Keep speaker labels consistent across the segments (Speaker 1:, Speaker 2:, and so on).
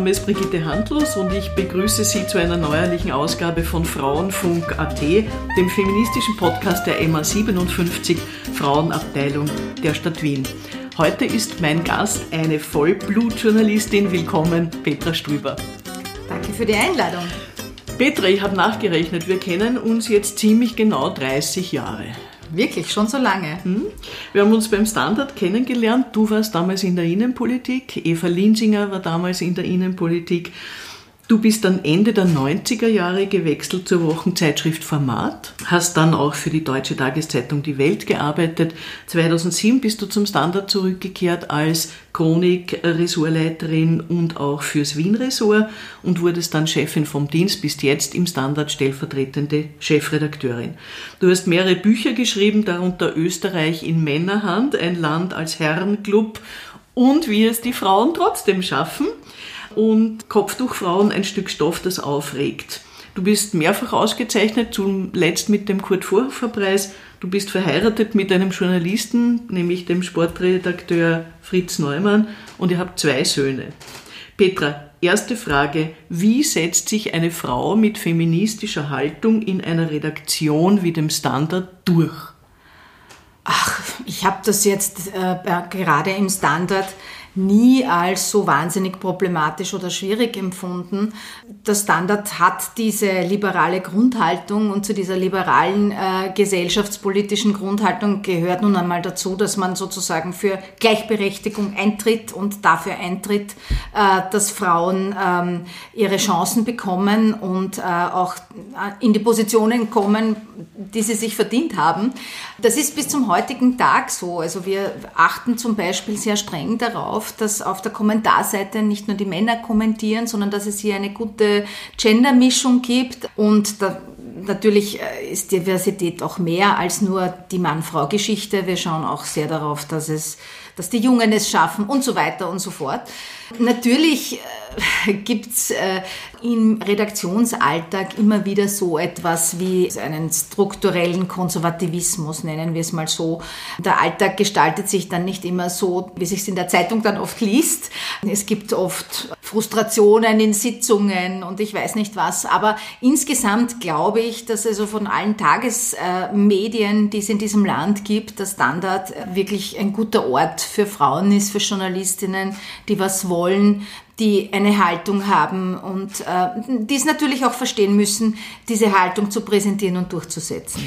Speaker 1: Name ist Brigitte Handlos und ich begrüße Sie zu einer neuerlichen Ausgabe von Frauenfunk.at, dem feministischen Podcast der MA 57 Frauenabteilung der Stadt Wien. Heute ist mein Gast eine Vollblutjournalistin. Willkommen, Petra Strüber.
Speaker 2: Danke für die Einladung.
Speaker 1: Petra, ich habe nachgerechnet, wir kennen uns jetzt ziemlich genau 30 Jahre.
Speaker 2: Wirklich, schon so lange. Hm?
Speaker 1: Wir haben uns beim Standard kennengelernt. Du warst damals in der Innenpolitik, Eva Linsinger war damals in der Innenpolitik. Du bist dann Ende der 90er Jahre gewechselt zur Wochenzeitschrift Format, hast dann auch für die Deutsche Tageszeitung Die Welt gearbeitet. 2007 bist du zum Standard zurückgekehrt als Chronik-Ressortleiterin und auch fürs Wien-Ressort und wurdest dann Chefin vom Dienst, bist jetzt im Standard stellvertretende Chefredakteurin. Du hast mehrere Bücher geschrieben, darunter Österreich in Männerhand, ein Land als Herrenclub und wie es die Frauen trotzdem schaffen und Kopftuchfrauen ein Stück Stoff, das aufregt. Du bist mehrfach ausgezeichnet, zuletzt mit dem Kurt Vorhofer Preis. Du bist verheiratet mit einem Journalisten, nämlich dem Sportredakteur Fritz Neumann, und ihr habt zwei Söhne. Petra, erste Frage. Wie setzt sich eine Frau mit feministischer Haltung in einer Redaktion wie dem Standard durch?
Speaker 2: Ach, ich habe das jetzt äh, gerade im Standard nie als so wahnsinnig problematisch oder schwierig empfunden. Der Standard hat diese liberale Grundhaltung und zu dieser liberalen äh, gesellschaftspolitischen Grundhaltung gehört nun einmal dazu, dass man sozusagen für Gleichberechtigung eintritt und dafür eintritt, äh, dass Frauen ähm, ihre Chancen bekommen und äh, auch äh, in die Positionen kommen, die sie sich verdient haben. Das ist bis zum heutigen Tag so. Also wir achten zum Beispiel sehr streng darauf, dass auf der Kommentarseite nicht nur die Männer kommentieren, sondern dass es hier eine gute Gendermischung gibt und da natürlich äh, ist Diversität auch mehr als nur die Mann-Frau-Geschichte. Wir schauen auch sehr darauf, dass es, dass die Jungen es schaffen und so weiter und so fort. Natürlich äh, gibt's äh, im Redaktionsalltag immer wieder so etwas wie einen strukturellen Konservativismus, nennen wir es mal so. Der Alltag gestaltet sich dann nicht immer so, wie sich es in der Zeitung dann oft liest. Es gibt oft Frustrationen in Sitzungen und ich weiß nicht was. Aber insgesamt glaube ich, dass also von allen Tagesmedien, die es in diesem Land gibt, der Standard wirklich ein guter Ort für Frauen ist, für Journalistinnen, die was wollen, die eine Haltung haben und äh, die es natürlich auch verstehen müssen, diese Haltung zu präsentieren und durchzusetzen.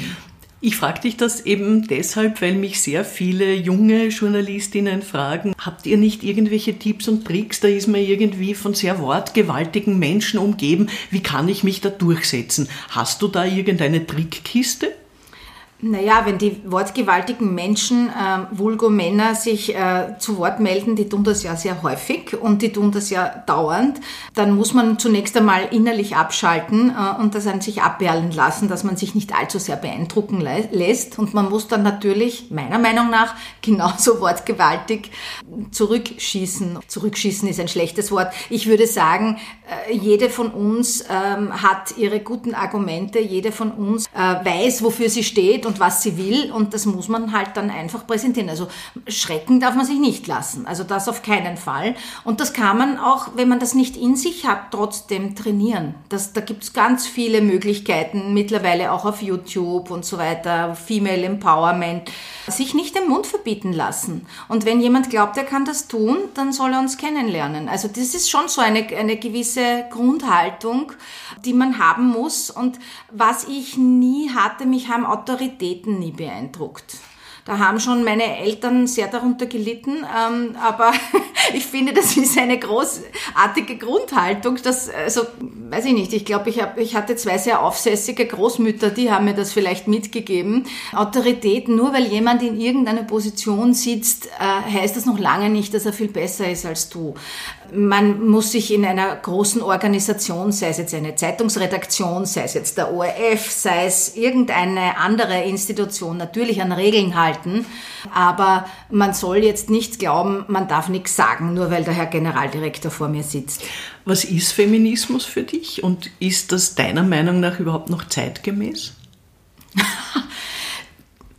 Speaker 1: Ich frage dich das eben deshalb, weil mich sehr viele junge Journalistinnen fragen, habt ihr nicht irgendwelche Tipps und Tricks? Da ist man irgendwie von sehr wortgewaltigen Menschen umgeben. Wie kann ich mich da durchsetzen? Hast du da irgendeine Trickkiste?
Speaker 2: Naja, wenn die wortgewaltigen Menschen, äh, Vulgo-Männer, sich äh, zu Wort melden, die tun das ja sehr häufig und die tun das ja dauernd, dann muss man zunächst einmal innerlich abschalten äh, und das an sich abperlen lassen, dass man sich nicht allzu sehr beeindrucken lässt. Und man muss dann natürlich, meiner Meinung nach, genauso wortgewaltig zurückschießen. Zurückschießen ist ein schlechtes Wort. Ich würde sagen, äh, jede von uns ähm, hat ihre guten Argumente, jede von uns äh, weiß, wofür sie steht und und was sie will und das muss man halt dann einfach präsentieren. Also schrecken darf man sich nicht lassen, also das auf keinen Fall. Und das kann man auch, wenn man das nicht in sich hat, trotzdem trainieren. Das, da gibt es ganz viele Möglichkeiten, mittlerweile auch auf YouTube und so weiter, Female Empowerment, sich nicht den Mund verbieten lassen. Und wenn jemand glaubt, er kann das tun, dann soll er uns kennenlernen. Also das ist schon so eine, eine gewisse Grundhaltung, die man haben muss. Und was ich nie hatte, mich haben Autorität Qualitäten nie beeindruckt. Da haben schon meine Eltern sehr darunter gelitten, ähm, aber ich finde, das ist eine großartige Grundhaltung. Das, also, weiß ich nicht, ich glaube, ich, ich hatte zwei sehr aufsässige Großmütter, die haben mir das vielleicht mitgegeben. Autorität, nur weil jemand in irgendeiner Position sitzt, äh, heißt das noch lange nicht, dass er viel besser ist als du man muss sich in einer großen Organisation, sei es jetzt eine Zeitungsredaktion, sei es jetzt der ORF, sei es irgendeine andere Institution, natürlich an Regeln halten. Aber man soll jetzt nicht glauben, man darf nichts sagen, nur weil der Herr Generaldirektor vor mir sitzt.
Speaker 1: Was ist Feminismus für dich und ist das deiner Meinung nach überhaupt noch zeitgemäß?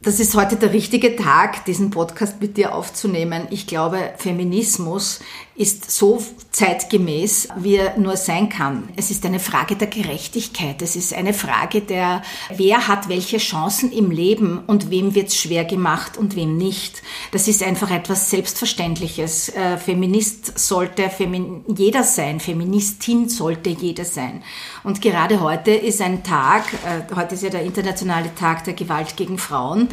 Speaker 2: das ist heute der richtige Tag, diesen Podcast mit dir aufzunehmen. Ich glaube, Feminismus ist so zeitgemäß, wie er nur sein kann. Es ist eine Frage der Gerechtigkeit. Es ist eine Frage der, wer hat welche Chancen im Leben und wem wird es schwer gemacht und wem nicht. Das ist einfach etwas Selbstverständliches. Äh, Feminist sollte Femin jeder sein, Feministin sollte jeder sein. Und gerade heute ist ein Tag, äh, heute ist ja der internationale Tag der Gewalt gegen Frauen.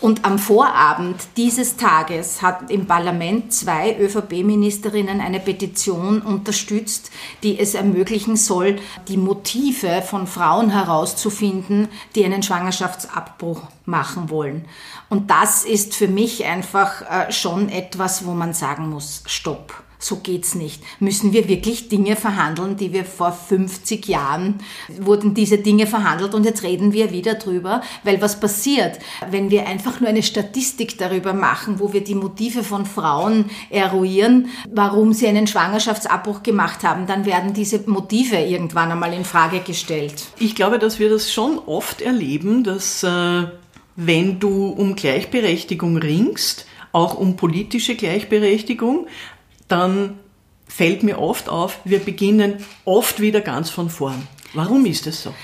Speaker 2: Und am Vorabend dieses Tages hat im Parlament zwei ÖVP-Ministerinnen eine Petition unterstützt, die es ermöglichen soll, die Motive von Frauen herauszufinden, die einen Schwangerschaftsabbruch machen wollen. Und das ist für mich einfach äh, schon etwas, wo man sagen muss, stopp so geht's nicht. Müssen wir wirklich Dinge verhandeln, die wir vor 50 Jahren wurden diese Dinge verhandelt und jetzt reden wir wieder drüber, weil was passiert, wenn wir einfach nur eine Statistik darüber machen, wo wir die Motive von Frauen eruieren, warum sie einen Schwangerschaftsabbruch gemacht haben, dann werden diese Motive irgendwann einmal in Frage gestellt.
Speaker 1: Ich glaube, dass wir das schon oft erleben, dass äh, wenn du um Gleichberechtigung ringst, auch um politische Gleichberechtigung, dann fällt mir oft auf, wir beginnen oft wieder ganz von vorn. Warum ist das so?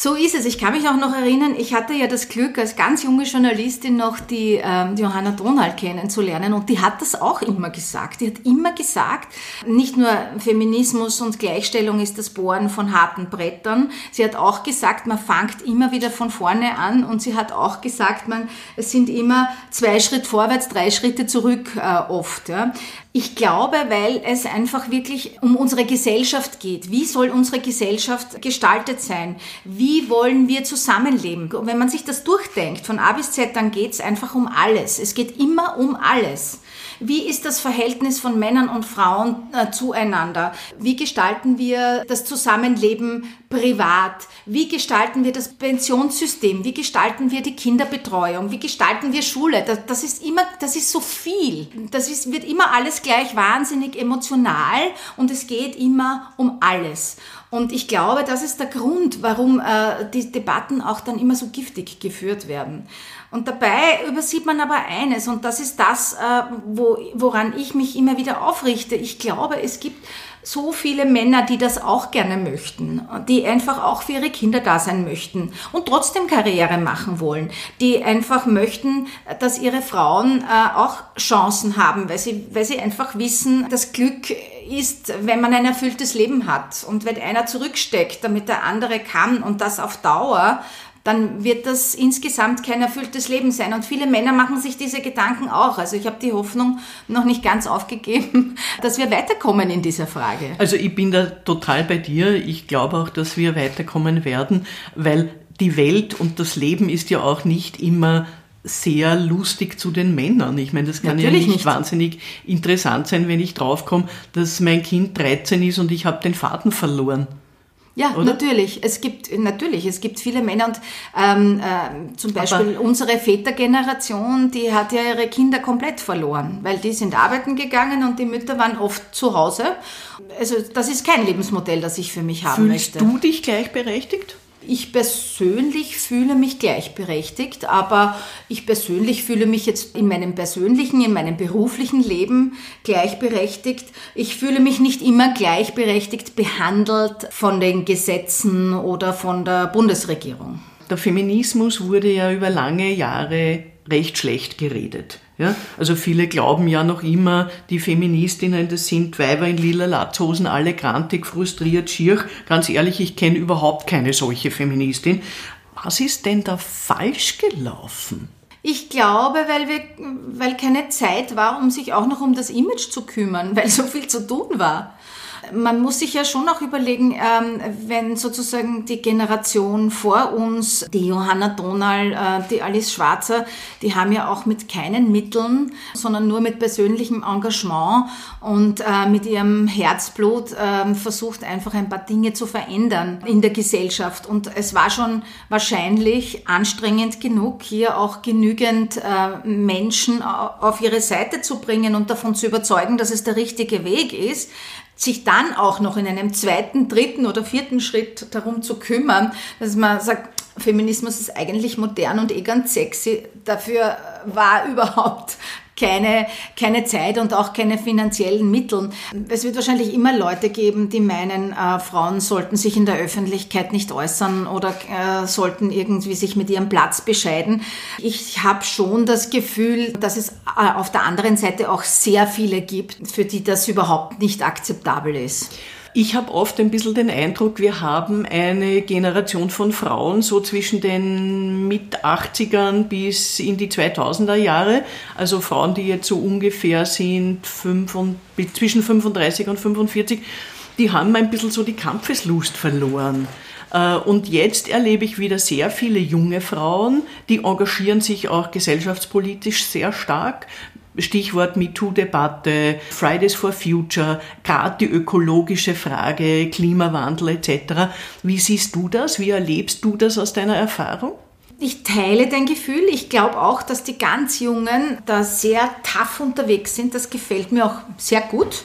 Speaker 2: So ist es. Ich kann mich auch noch erinnern, ich hatte ja das Glück, als ganz junge Journalistin noch die, ähm, Johanna Donald kennenzulernen und die hat das auch immer gesagt. Die hat immer gesagt, nicht nur Feminismus und Gleichstellung ist das Bohren von harten Brettern. Sie hat auch gesagt, man fängt immer wieder von vorne an und sie hat auch gesagt, man, es sind immer zwei Schritt vorwärts, drei Schritte zurück äh, oft. Ja. Ich glaube, weil es einfach wirklich um unsere Gesellschaft geht. Wie soll unsere Gesellschaft gestaltet sein? Wie wollen wir zusammenleben? Und wenn man sich das durchdenkt, von A bis Z, dann geht es einfach um alles. Es geht immer um alles. Wie ist das Verhältnis von Männern und Frauen äh, zueinander? Wie gestalten wir das Zusammenleben privat? Wie gestalten wir das Pensionssystem? Wie gestalten wir die Kinderbetreuung? Wie gestalten wir Schule? Das, das ist immer, das ist so viel. Das ist, wird immer alles gleich wahnsinnig emotional und es geht immer um alles. Und ich glaube, das ist der Grund, warum äh, die Debatten auch dann immer so giftig geführt werden. Und dabei übersieht man aber eines, und das ist das, äh, wo, woran ich mich immer wieder aufrichte. Ich glaube, es gibt so viele Männer, die das auch gerne möchten, die einfach auch für ihre Kinder da sein möchten und trotzdem Karriere machen wollen, die einfach möchten, dass ihre Frauen äh, auch Chancen haben, weil sie, weil sie einfach wissen, das Glück ist, wenn man ein erfülltes Leben hat und wenn einer zurücksteckt, damit der andere kann und das auf Dauer, dann wird das insgesamt kein erfülltes Leben sein. Und viele Männer machen sich diese Gedanken auch. Also ich habe die Hoffnung noch nicht ganz aufgegeben, dass wir weiterkommen in dieser Frage.
Speaker 1: Also ich bin da total bei dir. Ich glaube auch, dass wir weiterkommen werden, weil die Welt und das Leben ist ja auch nicht immer sehr lustig zu den Männern. Ich meine, das kann Natürlich ja nicht, nicht, wahnsinnig interessant sein, wenn ich draufkomme, dass mein Kind 13 ist und ich habe den Faden verloren.
Speaker 2: Ja, Oder? natürlich. Es gibt natürlich, es gibt viele Männer und ähm, äh, zum Beispiel Aber unsere Vätergeneration, die hat ja ihre Kinder komplett verloren, weil die sind arbeiten gegangen und die Mütter waren oft zu Hause. Also das ist kein Lebensmodell, das ich für mich haben
Speaker 1: Fühlst
Speaker 2: möchte.
Speaker 1: Fühlst du dich gleichberechtigt?
Speaker 2: Ich persönlich fühle mich gleichberechtigt, aber ich persönlich fühle mich jetzt in meinem persönlichen, in meinem beruflichen Leben gleichberechtigt. Ich fühle mich nicht immer gleichberechtigt behandelt von den Gesetzen oder von der Bundesregierung.
Speaker 1: Der Feminismus wurde ja über lange Jahre recht schlecht geredet. Ja, also viele glauben ja noch immer, die Feministinnen, das sind Weiber in lila Latzhosen, alle grantig, frustriert, schier. Ganz ehrlich, ich kenne überhaupt keine solche Feministin. Was ist denn da falsch gelaufen?
Speaker 2: Ich glaube, weil, wir, weil keine Zeit war, um sich auch noch um das Image zu kümmern, weil so viel zu tun war man muss sich ja schon auch überlegen, ähm, wenn sozusagen die Generation vor uns, die Johanna Donal, äh, die Alice Schwarzer, die haben ja auch mit keinen Mitteln, sondern nur mit persönlichem Engagement und äh, mit ihrem Herzblut äh, versucht einfach ein paar Dinge zu verändern in der Gesellschaft. Und es war schon wahrscheinlich anstrengend genug, hier auch genügend äh, Menschen auf ihre Seite zu bringen und davon zu überzeugen, dass es der richtige Weg ist sich dann auch noch in einem zweiten, dritten oder vierten Schritt darum zu kümmern, dass man sagt, Feminismus ist eigentlich modern und eh ganz sexy. Dafür war überhaupt keine, keine Zeit und auch keine finanziellen Mittel. Es wird wahrscheinlich immer Leute geben, die meinen, äh, Frauen sollten sich in der Öffentlichkeit nicht äußern oder äh, sollten irgendwie sich mit ihrem Platz bescheiden. Ich habe schon das Gefühl, dass es äh, auf der anderen Seite auch sehr viele gibt, für die das überhaupt nicht akzeptabel ist.
Speaker 1: Ich habe oft ein bisschen den Eindruck, wir haben eine Generation von Frauen so zwischen den mit 80ern bis in die 2000er Jahre, also Frauen, die jetzt so ungefähr sind zwischen 35 und 45, die haben ein bisschen so die Kampfeslust verloren. Äh, und jetzt erlebe ich wieder sehr viele junge Frauen, die engagieren sich auch gesellschaftspolitisch sehr stark. Stichwort MeToo-Debatte, Fridays for Future, gerade die ökologische Frage, Klimawandel etc. Wie siehst du das? Wie erlebst du das aus deiner Erfahrung?
Speaker 2: Ich teile dein Gefühl. Ich glaube auch, dass die ganz Jungen da sehr tough unterwegs sind. Das gefällt mir auch sehr gut.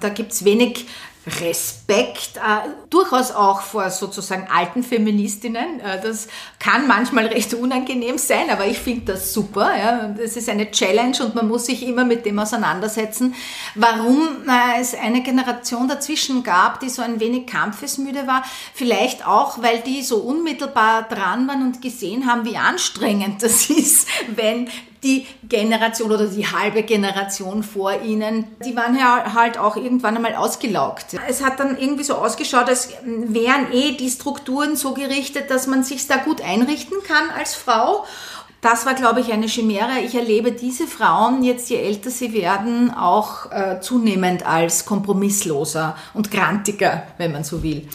Speaker 2: Da gibt es wenig Respekt, äh, durchaus auch vor sozusagen alten Feministinnen. Äh, das kann manchmal recht unangenehm sein, aber ich finde das super. Ja. Das ist eine Challenge und man muss sich immer mit dem auseinandersetzen, warum äh, es eine Generation dazwischen gab, die so ein wenig kampfesmüde war. Vielleicht auch, weil die so unmittelbar dran waren und gesehen haben, wie anstrengend das ist, wenn die Generation oder die halbe Generation vor ihnen, die waren ja halt auch irgendwann einmal ausgelaugt. Es hat dann irgendwie so ausgeschaut, als wären eh die Strukturen so gerichtet, dass man sich da gut einrichten kann als Frau. Das war, glaube ich, eine Chimäre. Ich erlebe diese Frauen jetzt, je älter sie werden, auch äh, zunehmend als kompromissloser und grantiger, wenn man so will.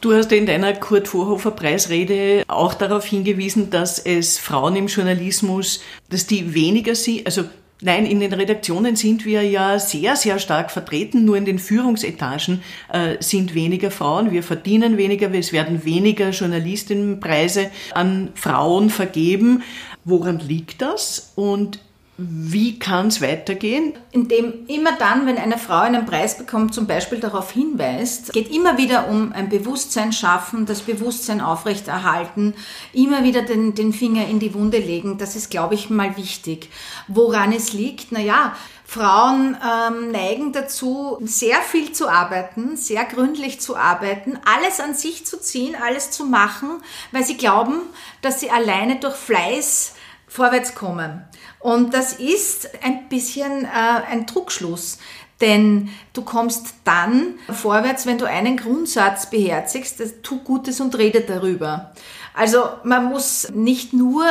Speaker 1: Du hast in deiner Kurt Vorhofer Preisrede auch darauf hingewiesen, dass es Frauen im Journalismus, dass die weniger sie, also Nein, in den Redaktionen sind wir ja sehr, sehr stark vertreten. Nur in den Führungsetagen äh, sind weniger Frauen. Wir verdienen weniger. Es werden weniger Journalistinnenpreise an Frauen vergeben. Woran liegt das? Und wie kann es weitergehen?
Speaker 2: Indem immer dann, wenn eine Frau einen Preis bekommt, zum Beispiel darauf hinweist, geht immer wieder um ein Bewusstsein schaffen, das Bewusstsein aufrechterhalten, immer wieder den, den Finger in die Wunde legen. Das ist, glaube ich, mal wichtig. Woran es liegt? Naja, Frauen ähm, neigen dazu, sehr viel zu arbeiten, sehr gründlich zu arbeiten, alles an sich zu ziehen, alles zu machen, weil sie glauben, dass sie alleine durch Fleiß vorwärts kommen. Und das ist ein bisschen äh, ein Druckschluss. Denn du kommst dann vorwärts, wenn du einen Grundsatz beherzigst, tu Gutes und rede darüber. Also man muss nicht nur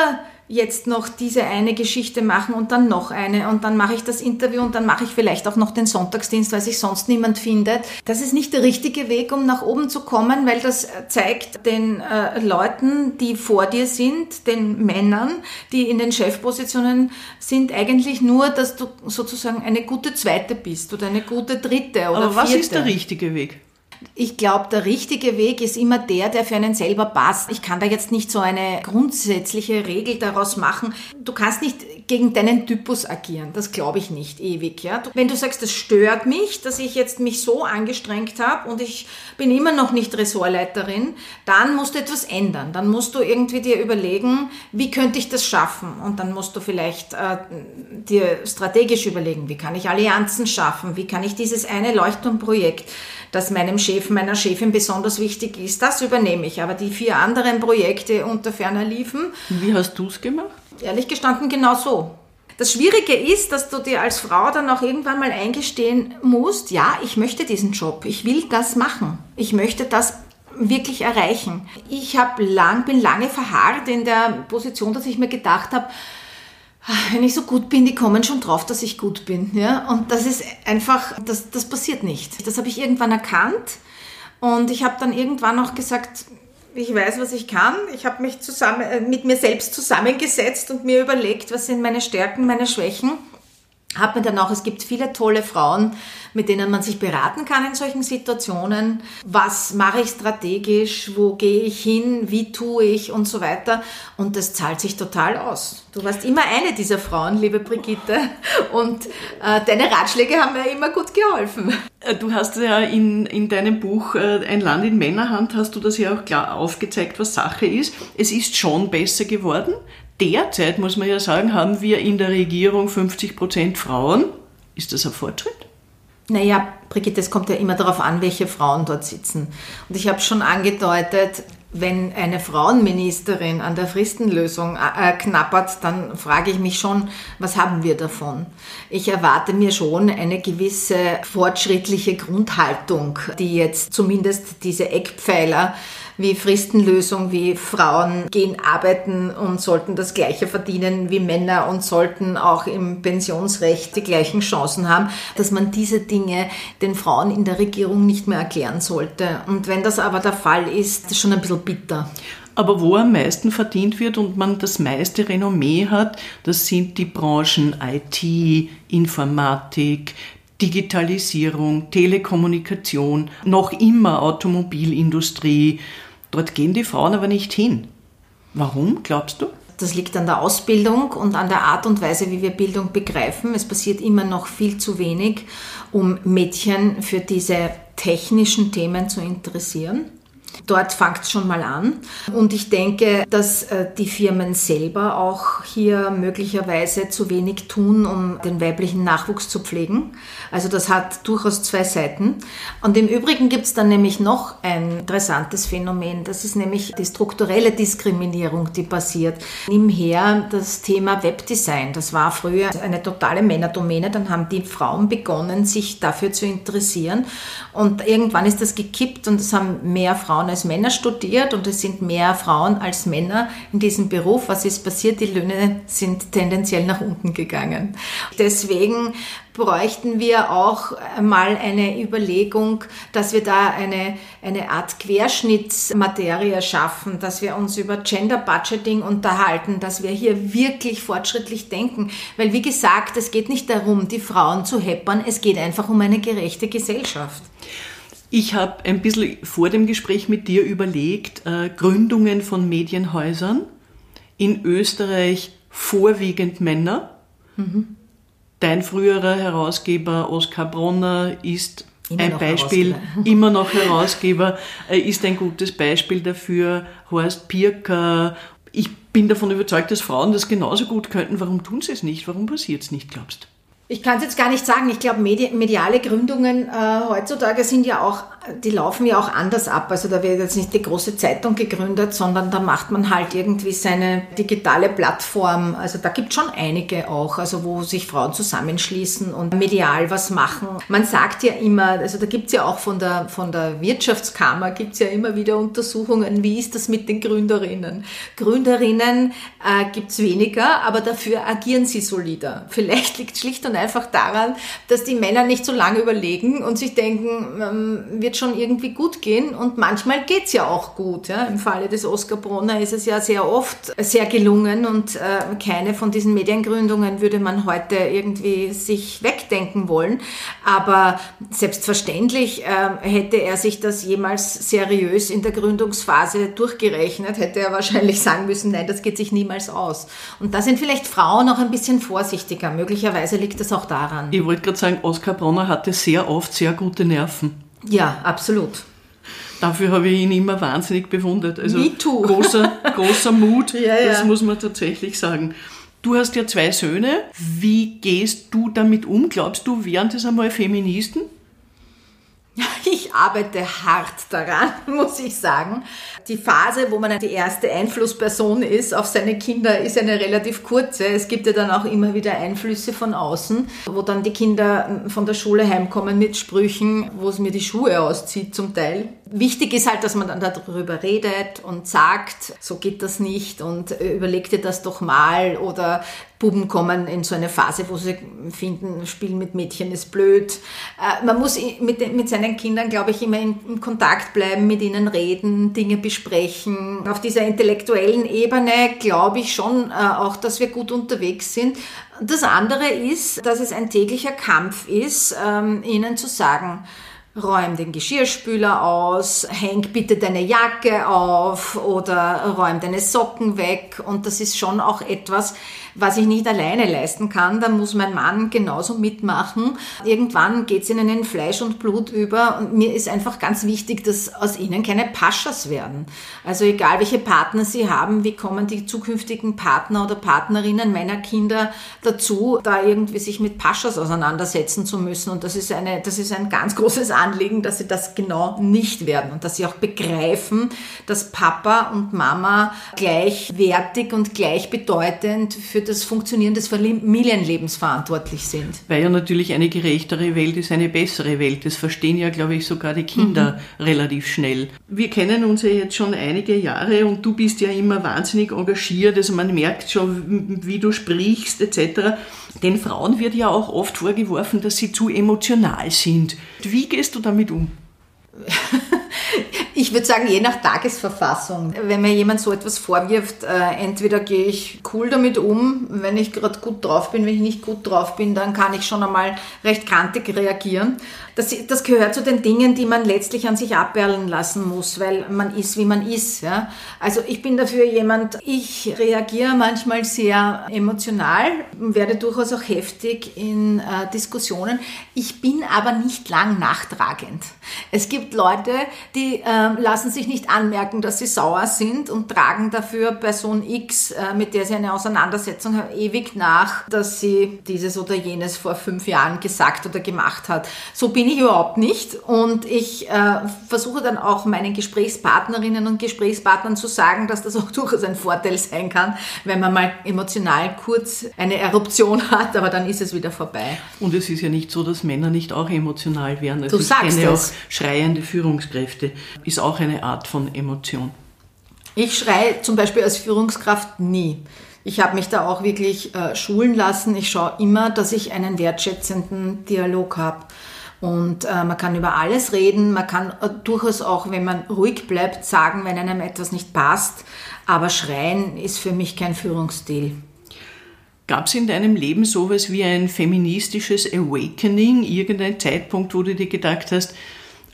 Speaker 2: jetzt noch diese eine Geschichte machen und dann noch eine und dann mache ich das Interview und dann mache ich vielleicht auch noch den Sonntagsdienst, weil sich sonst niemand findet. Das ist nicht der richtige Weg, um nach oben zu kommen, weil das zeigt den äh, Leuten, die vor dir sind, den Männern, die in den Chefpositionen sind, eigentlich nur, dass du sozusagen eine gute zweite bist oder eine gute dritte oder
Speaker 1: Aber was ist der richtige Weg?
Speaker 2: Ich glaube, der richtige Weg ist immer der, der für einen selber passt. Ich kann da jetzt nicht so eine grundsätzliche Regel daraus machen. Du kannst nicht gegen deinen Typus agieren. Das glaube ich nicht ewig. Ja? Wenn du sagst, das stört mich, dass ich jetzt mich so angestrengt habe und ich bin immer noch nicht Ressortleiterin, dann musst du etwas ändern. Dann musst du irgendwie dir überlegen, wie könnte ich das schaffen? Und dann musst du vielleicht äh, dir strategisch überlegen, wie kann ich Allianzen schaffen? Wie kann ich dieses eine Leuchtturmprojekt das meinem Chef, meiner Chefin besonders wichtig ist. Das übernehme ich. Aber die vier anderen Projekte unter ferner liefen.
Speaker 1: Wie hast du es gemacht?
Speaker 2: Ehrlich gestanden genau so. Das Schwierige ist, dass du dir als Frau dann auch irgendwann mal eingestehen musst, ja, ich möchte diesen Job, ich will das machen, ich möchte das wirklich erreichen. Ich habe lang, bin lange verharrt in der Position, dass ich mir gedacht habe, wenn ich so gut bin, die kommen schon drauf, dass ich gut bin. Ja? Und das ist einfach, das, das passiert nicht. Das habe ich irgendwann erkannt und ich habe dann irgendwann auch gesagt, ich weiß, was ich kann. Ich habe mich zusammen, äh, mit mir selbst zusammengesetzt und mir überlegt, was sind meine Stärken, meine Schwächen. Hat mir dann auch, es gibt viele tolle Frauen, mit denen man sich beraten kann in solchen Situationen. Was mache ich strategisch? Wo gehe ich hin? Wie tue ich? Und so weiter. Und das zahlt sich total aus. Du warst immer eine dieser Frauen, liebe Brigitte. Und äh, deine Ratschläge haben mir immer gut geholfen.
Speaker 1: Äh, du hast ja in, in deinem Buch äh, Ein Land in Männerhand, hast du das ja auch klar aufgezeigt, was Sache ist. Es ist schon besser geworden. Derzeit, muss man ja sagen, haben wir in der Regierung 50 Prozent Frauen. Ist das ein Fortschritt?
Speaker 2: Naja, Brigitte, es kommt ja immer darauf an, welche Frauen dort sitzen. Und ich habe schon angedeutet, wenn eine Frauenministerin an der Fristenlösung äh, knappert, dann frage ich mich schon, was haben wir davon? Ich erwarte mir schon eine gewisse fortschrittliche Grundhaltung, die jetzt zumindest diese Eckpfeiler wie Fristenlösung, wie Frauen gehen arbeiten und sollten das Gleiche verdienen wie Männer und sollten auch im Pensionsrecht die gleichen Chancen haben, dass man diese Dinge den Frauen in der Regierung nicht mehr erklären sollte. Und wenn das aber der Fall ist, ist schon ein bisschen bitter.
Speaker 1: Aber wo am meisten verdient wird und man das meiste Renommee hat, das sind die Branchen IT, Informatik, Digitalisierung, Telekommunikation, noch immer Automobilindustrie, Dort gehen die Frauen aber nicht hin. Warum, glaubst du?
Speaker 2: Das liegt an der Ausbildung und an der Art und Weise, wie wir Bildung begreifen. Es passiert immer noch viel zu wenig, um Mädchen für diese technischen Themen zu interessieren. Dort fängt es schon mal an. Und ich denke, dass äh, die Firmen selber auch hier möglicherweise zu wenig tun, um den weiblichen Nachwuchs zu pflegen. Also das hat durchaus zwei Seiten. Und im Übrigen gibt es dann nämlich noch ein interessantes Phänomen. Das ist nämlich die strukturelle Diskriminierung, die passiert. Nimm her das Thema Webdesign. Das war früher eine totale Männerdomäne. Dann haben die Frauen begonnen, sich dafür zu interessieren. Und irgendwann ist das gekippt und es haben mehr Frauen als Männer studiert und es sind mehr Frauen als Männer in diesem Beruf. Was ist passiert? Die Löhne sind tendenziell nach unten gegangen. Deswegen bräuchten wir auch mal eine Überlegung, dass wir da eine, eine Art Querschnittsmaterie schaffen, dass wir uns über Gender Budgeting unterhalten, dass wir hier wirklich fortschrittlich denken. Weil, wie gesagt, es geht nicht darum, die Frauen zu heppern, es geht einfach um eine gerechte Gesellschaft.
Speaker 1: Ich habe ein bisschen vor dem Gespräch mit dir überlegt, äh, Gründungen von Medienhäusern in Österreich vorwiegend Männer. Mhm. Dein früherer Herausgeber Oskar Bronner ist immer ein Beispiel, immer noch Herausgeber, ist ein gutes Beispiel dafür. Horst Pirker. Ich bin davon überzeugt, dass Frauen das genauso gut könnten. Warum tun sie es nicht? Warum passiert es nicht, glaubst du?
Speaker 2: Ich kann es jetzt gar nicht sagen. Ich glaube, mediale Gründungen äh, heutzutage sind ja auch die laufen ja auch anders ab. Also da wird jetzt nicht die große Zeitung gegründet, sondern da macht man halt irgendwie seine digitale Plattform. Also da gibt es schon einige auch, also wo sich Frauen zusammenschließen und medial was machen. Man sagt ja immer, also da gibt es ja auch von der, von der Wirtschaftskammer, gibt es ja immer wieder Untersuchungen, wie ist das mit den Gründerinnen. Gründerinnen äh, gibt es weniger, aber dafür agieren sie solider. Vielleicht liegt es schlicht und einfach daran, dass die Männer nicht so lange überlegen und sich denken, ähm, wird schon irgendwie gut gehen und manchmal geht es ja auch gut. Ja. Im Falle des Oskar Bronner ist es ja sehr oft sehr gelungen und äh, keine von diesen Mediengründungen würde man heute irgendwie sich wegdenken wollen. Aber selbstverständlich äh, hätte er sich das jemals seriös in der Gründungsphase durchgerechnet, hätte er wahrscheinlich sagen müssen, nein, das geht sich niemals aus. Und da sind vielleicht Frauen noch ein bisschen vorsichtiger. Möglicherweise liegt das auch daran.
Speaker 1: Ich wollte gerade sagen, Oskar Bronner hatte sehr oft sehr gute Nerven.
Speaker 2: Ja, absolut.
Speaker 1: Dafür habe ich ihn immer wahnsinnig bewundert.
Speaker 2: Also Me too.
Speaker 1: Großer, großer Mut, ja, ja. das muss man tatsächlich sagen. Du hast ja zwei Söhne. Wie gehst du damit um? Glaubst du, wären das einmal Feministen?
Speaker 2: Ich arbeite hart daran, muss ich sagen. Die Phase, wo man die erste Einflussperson ist auf seine Kinder, ist eine relativ kurze. Es gibt ja dann auch immer wieder Einflüsse von außen, wo dann die Kinder von der Schule heimkommen mit Sprüchen, wo es mir die Schuhe auszieht zum Teil. Wichtig ist halt, dass man dann darüber redet und sagt, so geht das nicht und überleg dir das doch mal oder Buben kommen in so eine Phase, wo sie finden, Spielen mit Mädchen ist blöd. Äh, man muss mit, mit seinen Kindern, glaube ich, immer in, in Kontakt bleiben, mit ihnen reden, Dinge besprechen. Auf dieser intellektuellen Ebene glaube ich schon äh, auch, dass wir gut unterwegs sind. Das andere ist, dass es ein täglicher Kampf ist, ähm, ihnen zu sagen, räum den Geschirrspüler aus, häng bitte deine Jacke auf oder räum deine Socken weg. Und das ist schon auch etwas, was ich nicht alleine leisten kann, dann muss mein Mann genauso mitmachen. Irgendwann geht es ihnen in Fleisch und Blut über und mir ist einfach ganz wichtig, dass aus ihnen keine Paschas werden. Also egal welche Partner sie haben, wie kommen die zukünftigen Partner oder Partnerinnen meiner Kinder dazu, da irgendwie sich mit Paschas auseinandersetzen zu müssen. Und das ist, eine, das ist ein ganz großes Anliegen, dass sie das genau nicht werden und dass sie auch begreifen, dass Papa und Mama gleichwertig und gleichbedeutend für das Funktionieren des Familienlebens verantwortlich sind.
Speaker 1: Weil ja natürlich eine gerechtere Welt ist eine bessere Welt. Das verstehen ja, glaube ich, sogar die Kinder mhm. relativ schnell. Wir kennen uns ja jetzt schon einige Jahre und du bist ja immer wahnsinnig engagiert. Also man merkt schon, wie du sprichst etc. Den Frauen wird ja auch oft vorgeworfen, dass sie zu emotional sind. Wie gehst du damit um?
Speaker 2: Ich würde sagen, je nach Tagesverfassung. Wenn mir jemand so etwas vorwirft, äh, entweder gehe ich cool damit um, wenn ich gerade gut drauf bin, wenn ich nicht gut drauf bin, dann kann ich schon einmal recht kantig reagieren. Das, das gehört zu den Dingen, die man letztlich an sich abperlen lassen muss, weil man ist, wie man ist. Ja? Also ich bin dafür jemand, ich reagiere manchmal sehr emotional, werde durchaus auch heftig in äh, Diskussionen. Ich bin aber nicht lang nachtragend. Es gibt Leute, die äh, lassen sich nicht anmerken, dass sie sauer sind und tragen dafür Person X, äh, mit der sie eine Auseinandersetzung haben, ewig nach, dass sie dieses oder jenes vor fünf Jahren gesagt oder gemacht hat. So bin ich überhaupt nicht und ich äh, versuche dann auch meinen Gesprächspartnerinnen und Gesprächspartnern zu sagen, dass das auch durchaus ein Vorteil sein kann, wenn man mal emotional kurz eine Eruption hat, aber dann ist es wieder vorbei.
Speaker 1: Und es ist ja nicht so, dass Männer nicht auch emotional werden.
Speaker 2: Also du sagst
Speaker 1: ich kenne
Speaker 2: es.
Speaker 1: auch schreiende Führungskräfte. Ist auch eine Art von Emotion.
Speaker 2: Ich schreie zum Beispiel als Führungskraft nie. Ich habe mich da auch wirklich äh, schulen lassen. Ich schaue immer, dass ich einen wertschätzenden Dialog habe. Und äh, man kann über alles reden, man kann äh, durchaus auch, wenn man ruhig bleibt, sagen, wenn einem etwas nicht passt. Aber Schreien ist für mich kein Führungsstil.
Speaker 1: Gab es in deinem Leben sowas wie ein feministisches Awakening, irgendein Zeitpunkt, wo du dir gedacht hast,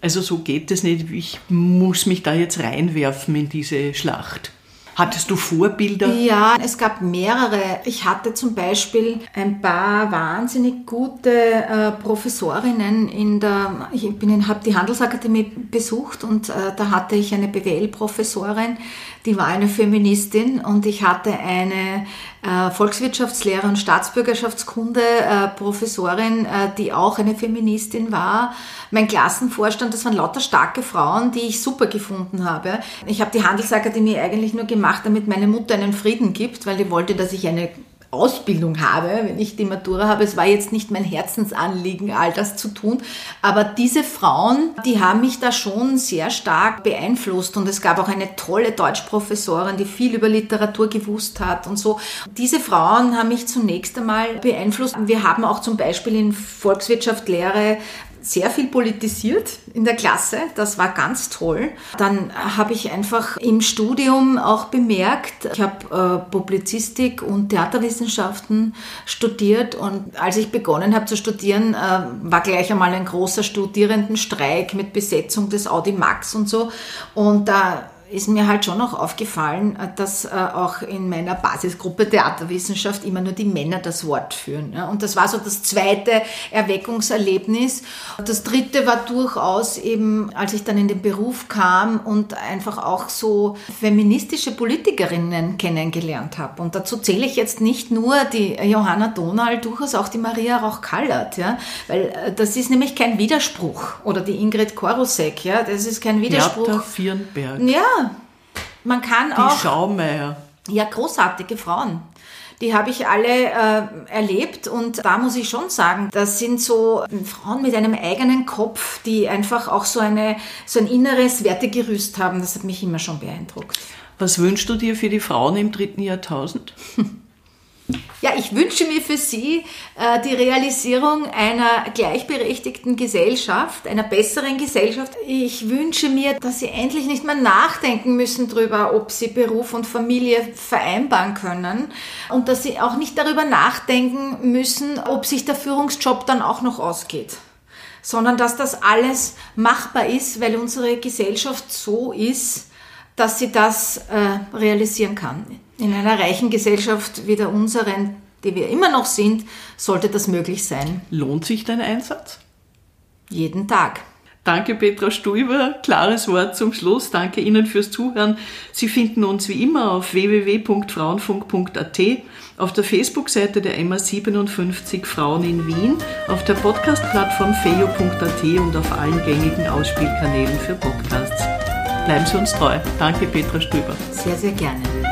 Speaker 1: also so geht es nicht, ich muss mich da jetzt reinwerfen in diese Schlacht? Hattest du Vorbilder?
Speaker 2: Ja, es gab mehrere. Ich hatte zum Beispiel ein paar wahnsinnig gute äh, Professorinnen in der, ich habe die Handelsakademie besucht und äh, da hatte ich eine BWL-Professorin, die war eine Feministin und ich hatte eine äh, Volkswirtschaftslehrer und Staatsbürgerschaftskunde äh, Professorin, äh, die auch eine Feministin war. Mein Klassenvorstand, das waren lauter starke Frauen, die ich super gefunden habe. Ich habe die Handelsakademie eigentlich nur gemacht, damit meine Mutter einen Frieden gibt, weil die wollte, dass ich eine Ausbildung habe, wenn ich die Matura habe. Es war jetzt nicht mein Herzensanliegen, all das zu tun. Aber diese Frauen, die haben mich da schon sehr stark beeinflusst. Und es gab auch eine tolle Deutschprofessorin, die viel über Literatur gewusst hat und so. Diese Frauen haben mich zunächst einmal beeinflusst. Wir haben auch zum Beispiel in Volkswirtschaft Lehre sehr viel politisiert in der Klasse. Das war ganz toll. Dann habe ich einfach im Studium auch bemerkt, ich habe äh, Publizistik und Theaterwissenschaften studiert und als ich begonnen habe zu studieren, äh, war gleich einmal ein großer Studierendenstreik mit Besetzung des Audi Max und so. Und da ist mir halt schon auch aufgefallen, äh, dass äh, auch in meiner Basisgruppe Theaterwissenschaft immer nur die Männer das Wort führen. Und das war so das zweite Erweckungserlebnis. Das dritte war durchaus eben, als ich dann in den Beruf kam und einfach auch so feministische Politikerinnen kennengelernt habe. Und dazu zähle ich jetzt nicht nur die Johanna Donald, durchaus auch die Maria Rauch-Kallert, ja, weil äh, das ist nämlich kein Widerspruch. Oder die Ingrid Korosek, ja, das ist kein Widerspruch.
Speaker 1: Bertha Vierenberg.
Speaker 2: Ja, man kann
Speaker 1: die
Speaker 2: auch.
Speaker 1: Die Schaumeier.
Speaker 2: Ja, großartige Frauen. Die habe ich alle äh, erlebt und da muss ich schon sagen, das sind so Frauen mit einem eigenen Kopf, die einfach auch so, eine, so ein inneres Wertegerüst haben. Das hat mich immer schon beeindruckt.
Speaker 1: Was wünschst du dir für die Frauen im dritten Jahrtausend?
Speaker 2: Ja, ich wünsche mir für Sie äh, die Realisierung einer gleichberechtigten Gesellschaft, einer besseren Gesellschaft. Ich wünsche mir, dass Sie endlich nicht mehr nachdenken müssen darüber, ob Sie Beruf und Familie vereinbaren können und dass Sie auch nicht darüber nachdenken müssen, ob sich der Führungsjob dann auch noch ausgeht sondern dass das alles machbar ist, weil unsere Gesellschaft so ist, dass sie das äh, realisieren kann. In einer reichen Gesellschaft wie der unseren, die wir immer noch sind, sollte das möglich sein.
Speaker 1: Lohnt sich dein Einsatz?
Speaker 2: Jeden Tag.
Speaker 1: Danke Petra Stuiber, klares Wort zum Schluss. Danke Ihnen fürs Zuhören. Sie finden uns wie immer auf www.frauenfunk.at, auf der Facebook-Seite der MA57 Frauen in Wien, auf der Podcast-Plattform feio.at und auf allen gängigen Ausspielkanälen für Podcasts. Bleiben Sie uns treu. Danke, Petra Stöber.
Speaker 2: Sehr, sehr gerne.